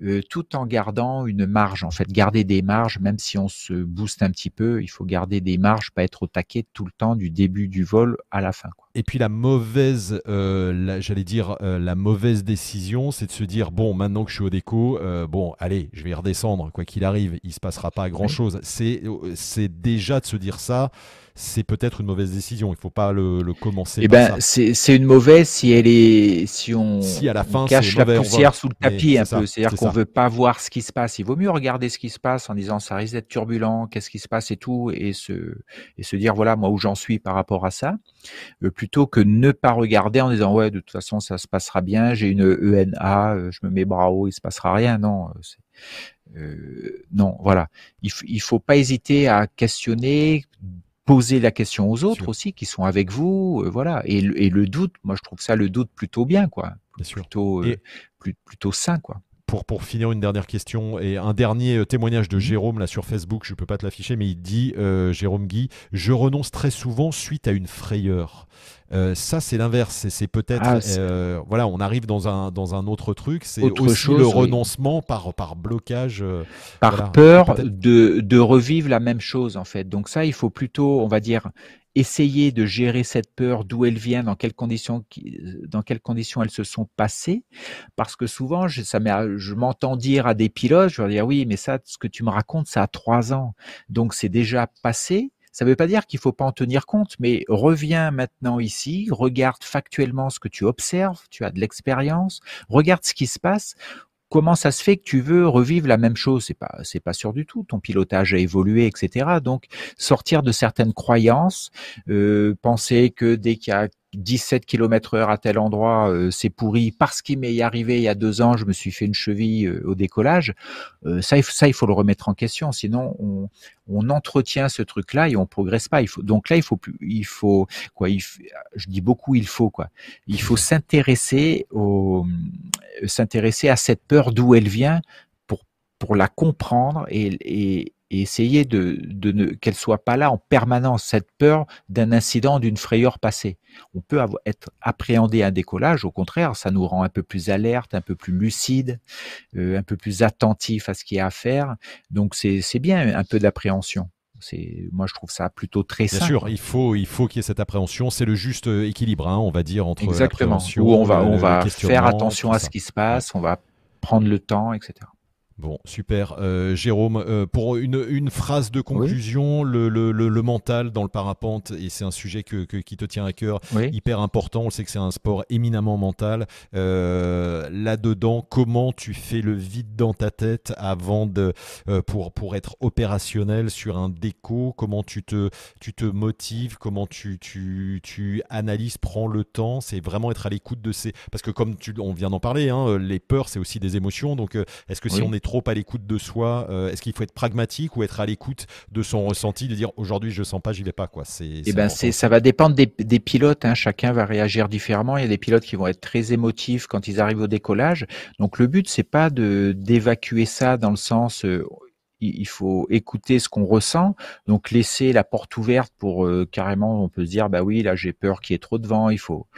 euh, tout en gardant une marge. En fait, garder des marges, même si on se booste un petit peu, il faut garder des marges, pas être au taquet tout le temps du début du vol à la fin. Quoi. Et puis la mauvaise, euh, j'allais dire euh, la mauvaise décision, c'est de se dire bon, maintenant que je suis au déco, euh, bon, allez, je vais redescendre, quoi qu'il arrive, il se passera pas grand chose. C'est, c'est déjà de se dire ça c'est peut-être une mauvaise décision. Il ne faut pas le, commencer. Eh ben, c'est une mauvaise si elle est, si on, si à la fin, cache la poussière sous le tapis un peu. C'est-à-dire qu'on veut pas voir ce qui se passe. Il vaut mieux regarder ce qui se passe en disant ça risque d'être turbulent, qu'est-ce qui se passe et tout, et se, et se dire voilà moi où j'en suis par rapport à ça, euh, plutôt que ne pas regarder en disant ouais de toute façon ça se passera bien, j'ai une ENA, euh, je me mets bras haut, il se passera rien. Non, euh, non, voilà. Il, il faut pas hésiter à questionner, poser la question aux autres aussi qui sont avec vous, euh, voilà. Et, et, le doute, moi je trouve ça le doute plutôt bien, quoi. Plutôt, euh, plutôt sain, quoi. Pour, pour, finir, une dernière question et un dernier euh, témoignage de mmh. Jérôme là sur Facebook, je ne peux pas te l'afficher, mais il dit, Jérôme Guy, je renonce très souvent suite à une frayeur. Euh, ça, c'est l'inverse. C'est peut-être, ah, euh, voilà, on arrive dans un, dans un autre truc. C'est aussi chose, le renoncement par, par blocage. Euh, par peur de, de revivre la même chose, en fait. Donc ça, il faut plutôt, on va dire, essayer de gérer cette peur, d'où elle vient, dans quelles conditions, dans quelles conditions elles se sont passées, parce que souvent, je, ça je m'entends dire à des pilotes, je leur dire oui, mais ça, ce que tu me racontes, ça a trois ans, donc c'est déjà passé. Ça ne veut pas dire qu'il faut pas en tenir compte, mais reviens maintenant ici, regarde factuellement ce que tu observes, tu as de l'expérience, regarde ce qui se passe. Comment ça se fait que tu veux revivre la même chose? C'est pas, c'est pas sûr du tout. Ton pilotage a évolué, etc. Donc sortir de certaines croyances, euh, penser que dès qu'il y a 17 km heure à tel endroit, euh, c'est pourri parce qu'il m'est arrivé il y a deux ans, je me suis fait une cheville euh, au décollage. Euh, ça, ça, il faut le remettre en question. Sinon, on, on entretient ce truc-là et on progresse pas. Il faut, donc là, il faut plus, il faut quoi il, Je dis beaucoup, il faut quoi. Il faut s'intéresser au, s'intéresser à cette peur d'où elle vient pour pour la comprendre et, et et essayer de, de ne qu'elle soit pas là en permanence cette peur d'un incident, d'une frayeur passée. On peut avoir, être appréhendé un décollage, au contraire, ça nous rend un peu plus alerte, un peu plus lucide, euh, un peu plus attentif à ce qu'il y a à faire. Donc c'est bien un peu d'appréhension. C'est moi je trouve ça plutôt très Bien sûr, il faut il faut qu'il y ait cette appréhension. C'est le juste euh, équilibre, hein, on va dire entre exactement où on va on va faire attention à ce qui se passe, on va prendre le temps, etc. Bon, super. Euh, Jérôme, euh, pour une, une, phrase de conclusion, le, le, le, mental dans le parapente, et c'est un sujet que, qui te tient à cœur, hyper important. On sait que c'est un sport éminemment mental. Euh, Là-dedans, comment tu fais le vide dans ta tête avant de, pour, pour être opérationnel sur un déco? Comment tu te, tu te motives? Comment tu, tu, tu analyses, prends le temps? C'est vraiment être à l'écoute de ces. Parce que comme tu, on vient d'en parler, hein, les peurs, c'est aussi des émotions. Donc, est-ce que si on est trop trop à l'écoute de soi euh, Est-ce qu'il faut être pragmatique ou être à l'écoute de son ressenti, de dire aujourd'hui je sens pas, j'y vais pas quoi C'est eh ben c'est ça va dépendre des, des pilotes. Hein. Chacun va réagir différemment. Il y a des pilotes qui vont être très émotifs quand ils arrivent au décollage. Donc le but c'est pas de d'évacuer ça dans le sens euh, il faut écouter ce qu'on ressent, donc laisser la porte ouverte pour euh, carrément, on peut se dire bah oui là j'ai peur qu'il y ait trop de vent, il faut,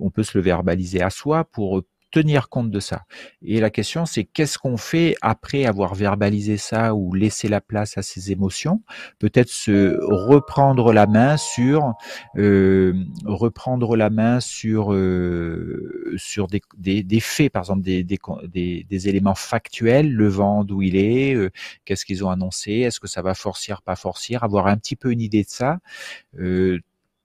on peut se le verbaliser à soi pour tenir compte de ça. Et la question, c'est qu'est-ce qu'on fait après avoir verbalisé ça ou laissé la place à ces émotions? Peut-être se reprendre la main sur euh, reprendre la main sur euh, sur des, des, des, faits, par exemple des, des, des, éléments factuels, le vent d'où il est, euh, qu'est-ce qu'ils ont annoncé, est-ce que ça va forcir, pas forcir, avoir un petit peu une idée de ça.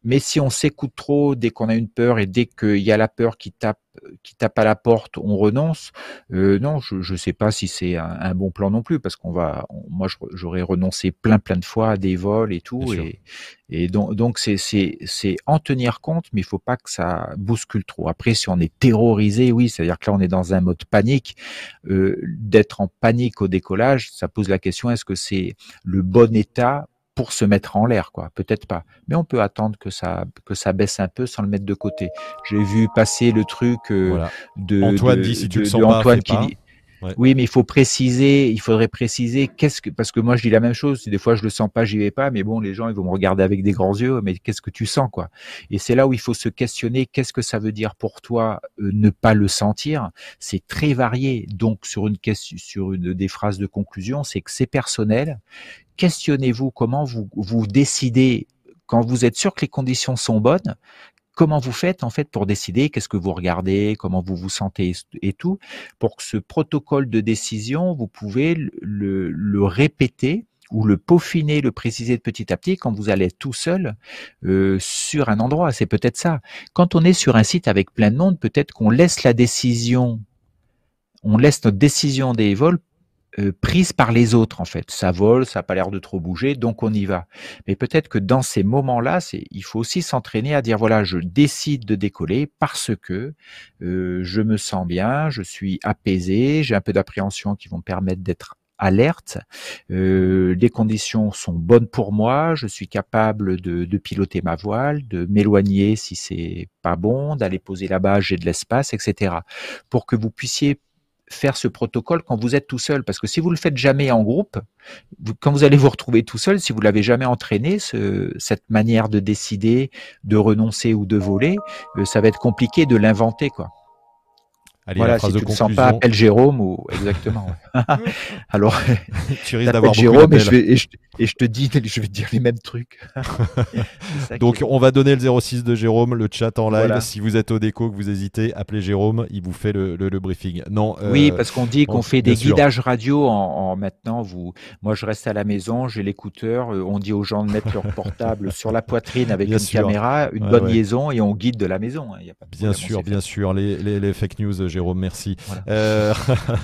Mais si on s'écoute trop dès qu'on a une peur et dès qu'il y a la peur qui tape, qui tape à la porte, on renonce. Euh, non, je ne sais pas si c'est un, bon plan non plus, parce qu'on va, moi j'aurais renoncé plein plein de fois à des vols et tout, et, et, donc donc c'est c'est c'est en tenir compte, mais il faut pas que ça bouscule trop. Après, si on est terrorisé, oui, c'est-à-dire que là on est dans un mode panique. Euh, D'être en panique au décollage, ça pose la question est-ce que c'est le bon état pour se mettre en l'air, quoi. Peut-être pas, mais on peut attendre que ça que ça baisse un peu sans le mettre de côté. J'ai vu passer le truc euh, de Antoine dit si tu le sens pas, qui dit oui, mais il faut préciser, il faudrait préciser qu'est-ce que, parce que moi je dis la même chose, des fois je le sens pas, j'y vais pas, mais bon, les gens ils vont me regarder avec des grands yeux, mais qu'est-ce que tu sens quoi? Et c'est là où il faut se questionner, qu'est-ce que ça veut dire pour toi euh, ne pas le sentir? C'est très varié. Donc sur une question, sur une des phrases de conclusion, c'est que c'est personnel. Questionnez-vous comment vous vous décidez quand vous êtes sûr que les conditions sont bonnes comment vous faites en fait pour décider qu'est-ce que vous regardez, comment vous vous sentez et tout, pour que ce protocole de décision, vous pouvez le, répéter ou le peaufiner, le préciser de petit à petit quand vous allez tout seul euh, sur un endroit. C'est peut-être ça. Quand on est sur un site avec plein de monde, peut-être qu'on laisse la décision, on laisse notre décision des vols euh, prise par les autres en fait. Ça vole, ça n'a pas l'air de trop bouger, donc on y va. Mais peut-être que dans ces moments-là, c'est, il faut aussi s'entraîner à dire voilà, je décide de décoller parce que euh, je me sens bien, je suis apaisé, j'ai un peu d'appréhension qui vont me permettre d'être alerte. Euh, les conditions sont bonnes pour moi. Je suis capable de, de piloter ma voile, de m'éloigner si c'est pas bon, d'aller poser là-bas, j'ai de l'espace, etc. Pour que vous puissiez faire ce protocole quand vous êtes tout seul. Parce que si vous le faites jamais en groupe, quand vous allez vous retrouver tout seul, si vous l'avez jamais entraîné, ce, cette manière de décider, de renoncer ou de voler, euh, ça va être compliqué de l'inventer, quoi. Allez, voilà, la phrase si tu ne sens pas, appelle Jérôme ou exactement. Alors, tu risques t'appelles d'avoir Jérôme et je, d'appels. vais, et, je, et je te dis, je vais te dire les mêmes trucs. Donc on va donner le 06 de Jérôme, le chat en live. Voilà. Si vous êtes au déco, que vous hésitez, appelez Jérôme, il vous fait le, le- le briefing. Non, euh, oui, parce qu'on dit on- qu'on fait des sûr. guidages radio en, en maintenant. Vous, moi, je reste à la maison, j'ai l'écouteur. euh, On dit aux gens de mettre leur portable sur la poitrine avec Bien une sûr. caméra, une Ouais, bonne ouais. liaison, et on guide de la maison. hein, y a pas de Bien problème, sûr, bien sûr, les, les- les fake news, Jérôme, merci. Voilà. Euh,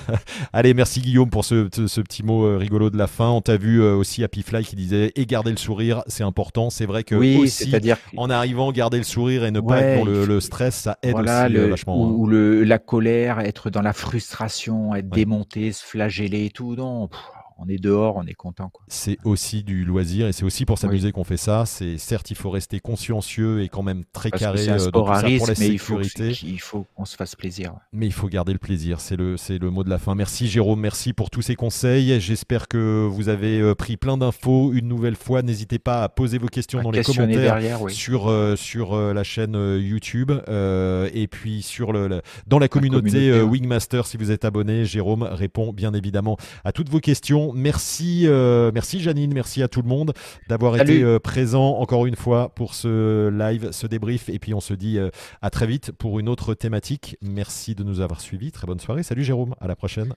Allez, merci Guillaume pour ce, ce- ce petit mot euh, rigolo de la fin. On t'a vu euh, aussi Happy Fly qui disait et garder le sourire, c'est important. C'est vrai que Oui, aussi en arrivant, garder le sourire et ne pas être dans le, stress, ça aide voilà, aussi le- vachement. hein. ou, le, la colère, être dans la frustration, être Ouais. démonté, se flageller et tout. Non, pff, on est dehors, on est content. C'est aussi du loisir et c'est aussi pour s'amuser qu'on fait ça. C'est certes, il faut rester consciencieux et quand même très Parce carré un euh, dans tout ça pour la mais sécurité. il faut qu'on se fasse plaisir. ouais. Mais il faut garder le plaisir, c'est le, c'est le mot de la fin. Merci Jérôme, merci pour tous ces conseils. J'espère que vous avez euh, pris plein d'infos. Une nouvelle fois, n'hésitez pas à poser vos questions À dans les commentaires derrière, oui. sur, euh, sur euh, la chaîne YouTube euh, et puis sur le, le- dans la communauté, communauté, euh, ouais. Wingmaster. Si vous êtes abonné, Jérôme répond bien évidemment à toutes vos questions. Merci, euh, merci Janine, merci à tout le monde d'avoir été euh, présent encore une fois pour ce live, ce débrief. Et puis on se dit euh, à très vite pour une autre thématique. Merci de nous avoir suivis. Très bonne soirée. Salut Jérôme. À la prochaine.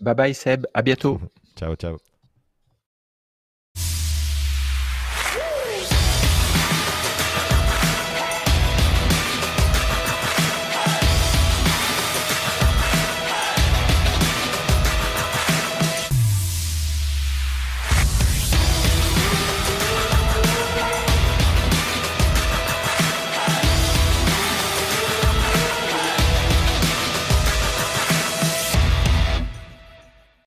Bye bye Seb, à bientôt. Ciao, ciao.